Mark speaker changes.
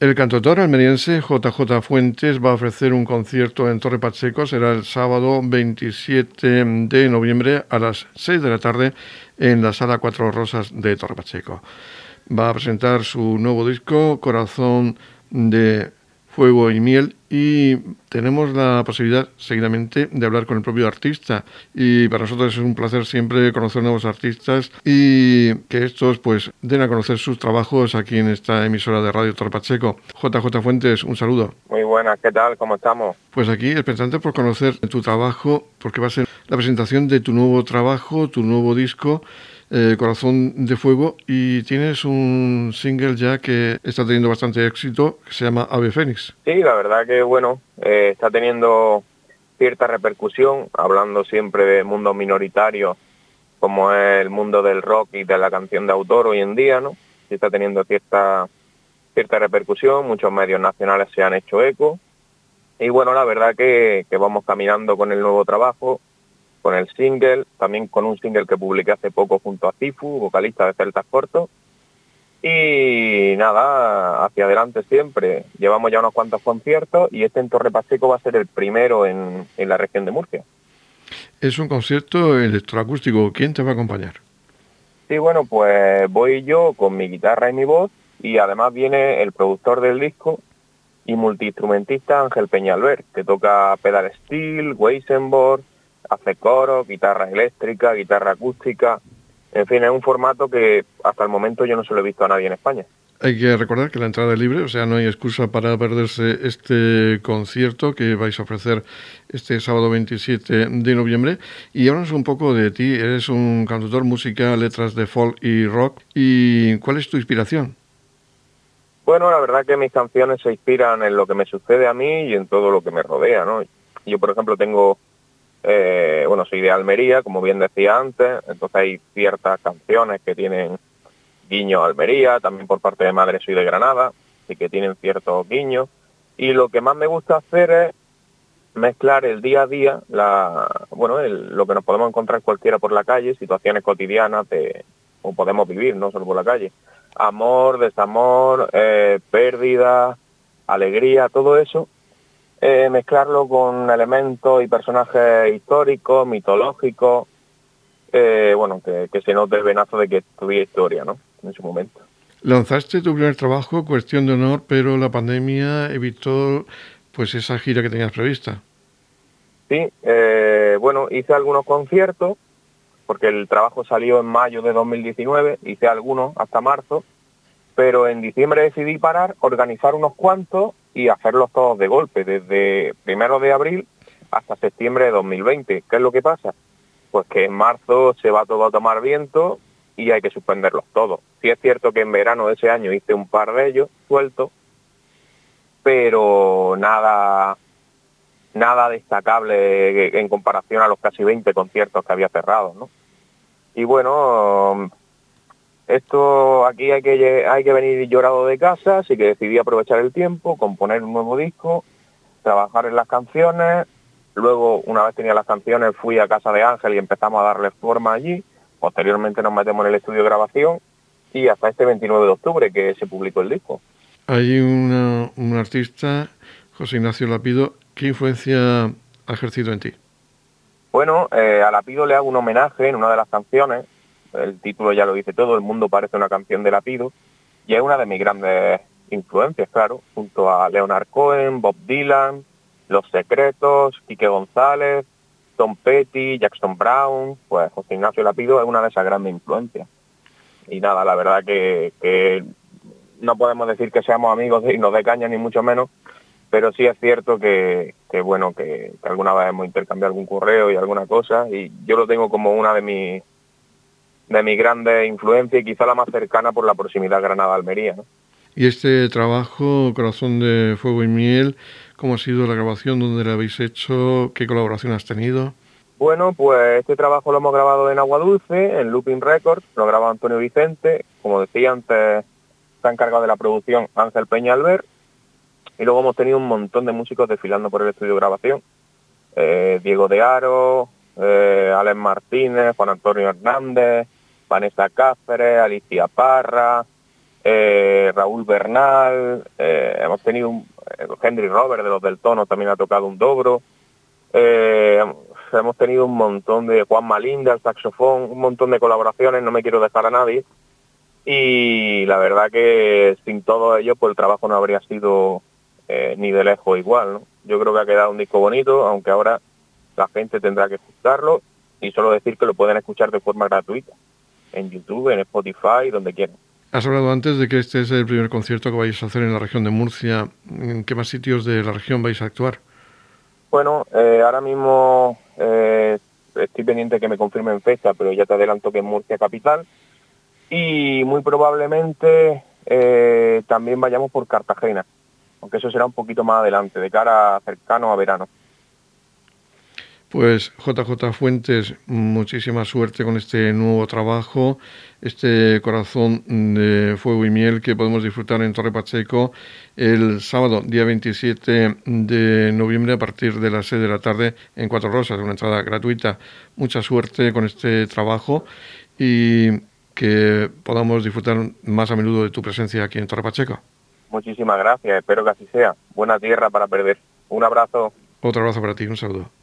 Speaker 1: El cantautor almeriense JJ Fuentes va a ofrecer un concierto en Torre Pacheco. Será el sábado 27 de noviembre a las 6 de la tarde en la Sala Cuatro Rosas de Torre Pacheco. Va a presentar su nuevo disco, Corazón de Fuego y Miel, y tenemos la posibilidad seguidamente de hablar con el propio artista y para nosotros es un placer siempre conocer nuevos artistas y que estos pues den a conocer sus trabajos aquí en esta emisora de Radio Torpacheco. JJ Fuentes, un saludo.
Speaker 2: Muy buenas, ¿qué tal? ¿Cómo estamos?
Speaker 1: Pues aquí expectante por conocer tu trabajo porque va a ser la presentación de tu nuevo trabajo, tu nuevo disco eh, Corazón de Fuego y tienes un single ya que está teniendo bastante éxito que se llama Ave Fénix.
Speaker 2: Sí, la verdad que bueno, eh, está teniendo cierta repercusión, hablando siempre de mundo minoritario como es el mundo del rock y de la canción de autor hoy en día, ¿no? Sí está teniendo cierta cierta repercusión, muchos medios nacionales se han hecho eco y bueno, la verdad que, que vamos caminando con el nuevo trabajo, con el single, también con un single que publiqué hace poco junto a Tifu, vocalista de Celtas Cortos. Y nada, hacia adelante siempre. Llevamos ya unos cuantos conciertos y este en Torre Pacheco va a ser el primero en, en la región de Murcia.
Speaker 1: Es un concierto electroacústico. ¿Quién te va a acompañar?
Speaker 2: Sí, bueno, pues voy yo con mi guitarra y mi voz y además viene el productor del disco y multiinstrumentista Ángel Peñalver, que toca pedal steel, Weisenborg, hace coro, guitarra eléctrica, guitarra acústica, en fin, es un formato que hasta el momento yo no se lo he visto a nadie en España.
Speaker 1: Hay que recordar que la entrada es libre, o sea, no hay excusa para perderse este concierto que vais a ofrecer este sábado 27 de noviembre. Y háblanos un poco de ti. Eres un cantautor, música, letras de folk y rock. ¿Y cuál es tu inspiración?
Speaker 2: Bueno, la verdad que mis canciones se inspiran en lo que me sucede a mí y en todo lo que me rodea, ¿no? Yo, por ejemplo, tengo eh, bueno, soy de Almería, como bien decía antes, entonces hay ciertas canciones que tienen guiño Almería, también por parte de madre soy de Granada, y que tienen ciertos guiños. Y lo que más me gusta hacer es mezclar el día a día, la, bueno, lo que nos podemos encontrar cualquiera por la calle, situaciones cotidianas de, o podemos vivir, no solo por la calle. Amor, desamor, eh, pérdida, alegría, todo eso, eh, mezclarlo con elementos y personajes históricos, mitológicos, eh, bueno, que, se note el venazo de que tuviera historia, ¿no? En su momento.
Speaker 1: Lanzaste tu primer trabajo, Cuestión de Honor, pero la pandemia evitó pues esa gira que tenías prevista.
Speaker 2: Sí, eh, bueno, hice algunos conciertos, porque el trabajo salió en mayo de 2019, hice algunos hasta marzo, pero en diciembre decidí parar, organizar unos cuantos y hacerlos todos de golpe, desde primero de abril hasta septiembre de 2020. ¿Qué es lo que pasa? Pues que en marzo se va todo a tomar viento y hay que suspenderlos todos. Sí es cierto que en verano de ese año hice un par de ellos sueltos, pero nada nada destacable en comparación a los casi 20 conciertos que había cerrado, ¿no? Y bueno, esto aquí hay que, hay que venir llorado de casa, así que decidí aprovechar el tiempo, componer un nuevo disco, trabajar en las canciones. Luego, una vez tenía las canciones, fui a casa de Ángel y empezamos a darle forma allí. Posteriormente nos metemos en el estudio de grabación y hasta este 29 de octubre que se publicó el disco.
Speaker 1: Hay un artista, José Ignacio Lapido, ¿qué influencia ha ejercido en ti?
Speaker 2: Bueno, eh, a Lapido le hago un homenaje en una de las canciones, el título ya lo dice todo, El mundo parece una canción de Lapido, y es una de mis grandes influencias, claro, junto a Leonard Cohen, Bob Dylan, Los Secretos, Quique González, Tom Petty, Jackson Brown, pues José Ignacio Lapido es una de esas grandes influencias. Y nada, la verdad que, no podemos decir que seamos amigos y nos de caña, ni mucho menos, pero sí es cierto que, bueno, que, que, alguna vez hemos intercambiado algún correo y alguna cosa, y yo lo tengo como una de mis de mi grande influencia y quizá la más cercana por la proximidad Granada-Almería.
Speaker 1: Y este trabajo, Corazón de Fuego y Miel, ¿cómo ha sido la grabación? ¿Dónde lo habéis hecho? ¿Qué colaboración has tenido?
Speaker 2: Bueno, pues este trabajo lo hemos grabado en Agua Dulce, en Looping Records, lo grabado Antonio Vicente, como decía antes, está encargado de la producción Ángel Peña Albert, y luego hemos tenido un montón de músicos desfilando por el estudio de grabación. Eh, Diego de Aro, eh, Alex Martínez, Juan Antonio Hernández, Vanessa Cáceres, Alicia Parra, eh, Raúl Bernal, eh, hemos tenido un, Henry Robert de los del Tono también ha tocado un dobro, hemos tenido un montón de Juan Malinda, el saxofón, un montón de colaboraciones, no me quiero dejar a nadie. Y la verdad que sin todo ello, pues el trabajo no habría sido ni de lejos igual. Yo creo que ha quedado un disco bonito, aunque ahora la gente tendrá que escucharlo y solo decir que lo pueden escuchar de forma gratuita en YouTube, en Spotify, donde quieran.
Speaker 1: Has hablado antes de que este es el primer concierto que vais a hacer en la región de Murcia. ¿En qué más sitios de la región vais a actuar?
Speaker 2: Bueno, eh, ahora mismo eh, estoy pendiente que me confirmen fecha, pero ya te adelanto que en Murcia capital. Y muy probablemente eh, también vayamos por Cartagena, aunque eso será un poquito más adelante, de cara cercano a verano.
Speaker 1: Pues JJ Fuentes, muchísima suerte con este nuevo trabajo, este corazón de fuego y miel que podemos disfrutar en Torre Pacheco el sábado, día 27 de noviembre, a partir de las 6 de la tarde en Cuatro Rosas, una entrada gratuita. Mucha suerte con este trabajo y que podamos disfrutar más a menudo de tu presencia aquí en Torre Pacheco.
Speaker 2: Muchísimas gracias, espero que así sea. Buena tierra para perder. Un abrazo.
Speaker 1: Otro abrazo para ti, un saludo.